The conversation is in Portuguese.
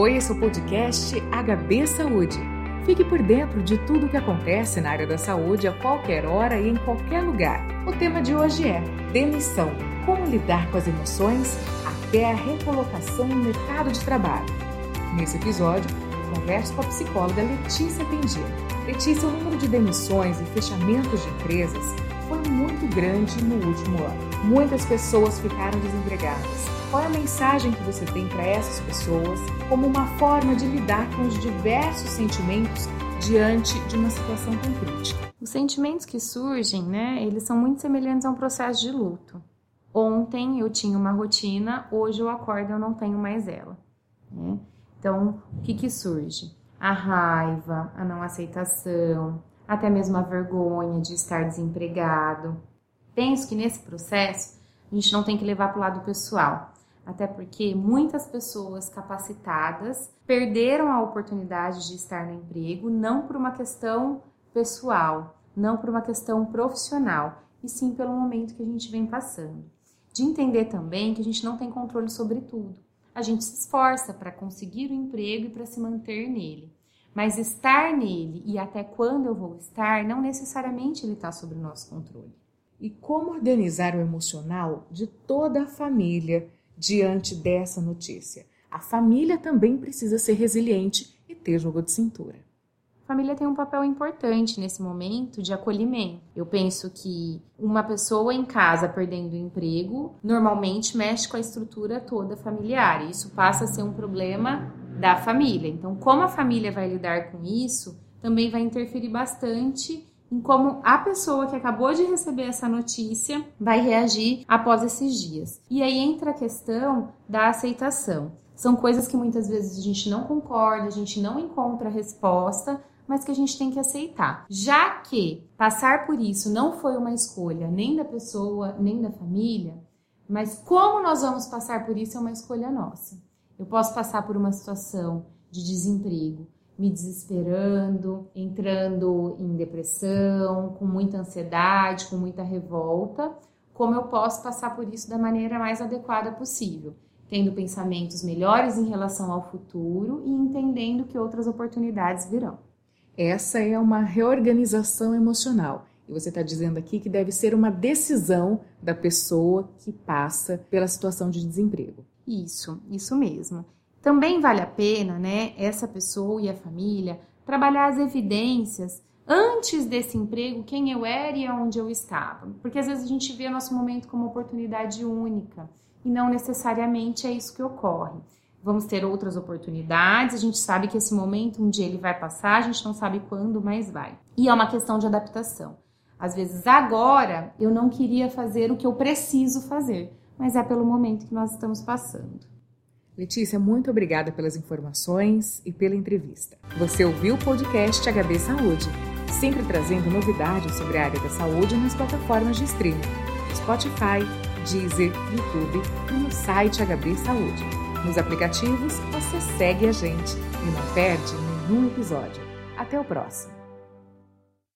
Oi, é o podcast HB Saúde. Fique por dentro de tudo o que acontece na área da saúde a qualquer hora e em qualquer lugar. O tema de hoje é demissão. Como lidar com as emoções até a recolocação no mercado de trabalho. Nesse episódio, converso com a psicóloga Letícia Pendino. Letícia, o número de demissões e fechamentos de empresas foi muito grande no último ano. Muitas pessoas ficaram desempregadas. Qual é a mensagem que você tem para essas pessoas como uma forma de lidar com os diversos sentimentos diante de uma situação tão crítica? Os sentimentos que surgem, né, eles são muito semelhantes a um processo de luto. Ontem eu tinha uma rotina, hoje eu acordo e eu não tenho mais ela. Né? Então, o que, que surge? A raiva, a não aceitação, até mesmo a vergonha de estar desempregado. Penso que nesse processo a gente não tem que levar para o lado pessoal, até porque muitas pessoas capacitadas perderam a oportunidade de estar no emprego não por uma questão pessoal, não por uma questão profissional, e sim pelo momento que a gente vem passando. De entender também que a gente não tem controle sobre tudo a gente se esforça para conseguir o emprego e para se manter nele. Mas estar nele e até quando eu vou estar, não necessariamente ele está sob o nosso controle. E como organizar o emocional de toda a família diante dessa notícia? A família também precisa ser resiliente e ter jogo de cintura família tem um papel importante nesse momento de acolhimento. Eu penso que uma pessoa em casa perdendo o emprego normalmente mexe com a estrutura toda familiar. E isso passa a ser um problema da família. Então, como a família vai lidar com isso, também vai interferir bastante em como a pessoa que acabou de receber essa notícia vai reagir após esses dias. E aí entra a questão da aceitação. São coisas que muitas vezes a gente não concorda, a gente não encontra resposta, mas que a gente tem que aceitar. Já que passar por isso não foi uma escolha nem da pessoa, nem da família, mas como nós vamos passar por isso é uma escolha nossa. Eu posso passar por uma situação de desemprego, me desesperando, entrando em depressão, com muita ansiedade, com muita revolta, como eu posso passar por isso da maneira mais adequada possível, tendo pensamentos melhores em relação ao futuro e entendendo que outras oportunidades virão. Essa é uma reorganização emocional. E você está dizendo aqui que deve ser uma decisão da pessoa que passa pela situação de desemprego. Isso, isso mesmo. Também vale a pena, né, essa pessoa e a família trabalhar as evidências antes desse emprego, quem eu era e aonde eu estava. Porque às vezes a gente vê nosso momento como oportunidade única e não necessariamente é isso que ocorre vamos ter outras oportunidades. A gente sabe que esse momento, um dia ele vai passar, a gente não sabe quando, mas vai. E é uma questão de adaptação. Às vezes, agora, eu não queria fazer o que eu preciso fazer, mas é pelo momento que nós estamos passando. Letícia, muito obrigada pelas informações e pela entrevista. Você ouviu o podcast HB Saúde, sempre trazendo novidades sobre a área da saúde nas plataformas de streaming, Spotify, Deezer, YouTube e no site HB Saúde. Nos aplicativos, você segue a gente e não perde nenhum episódio. Até o próximo!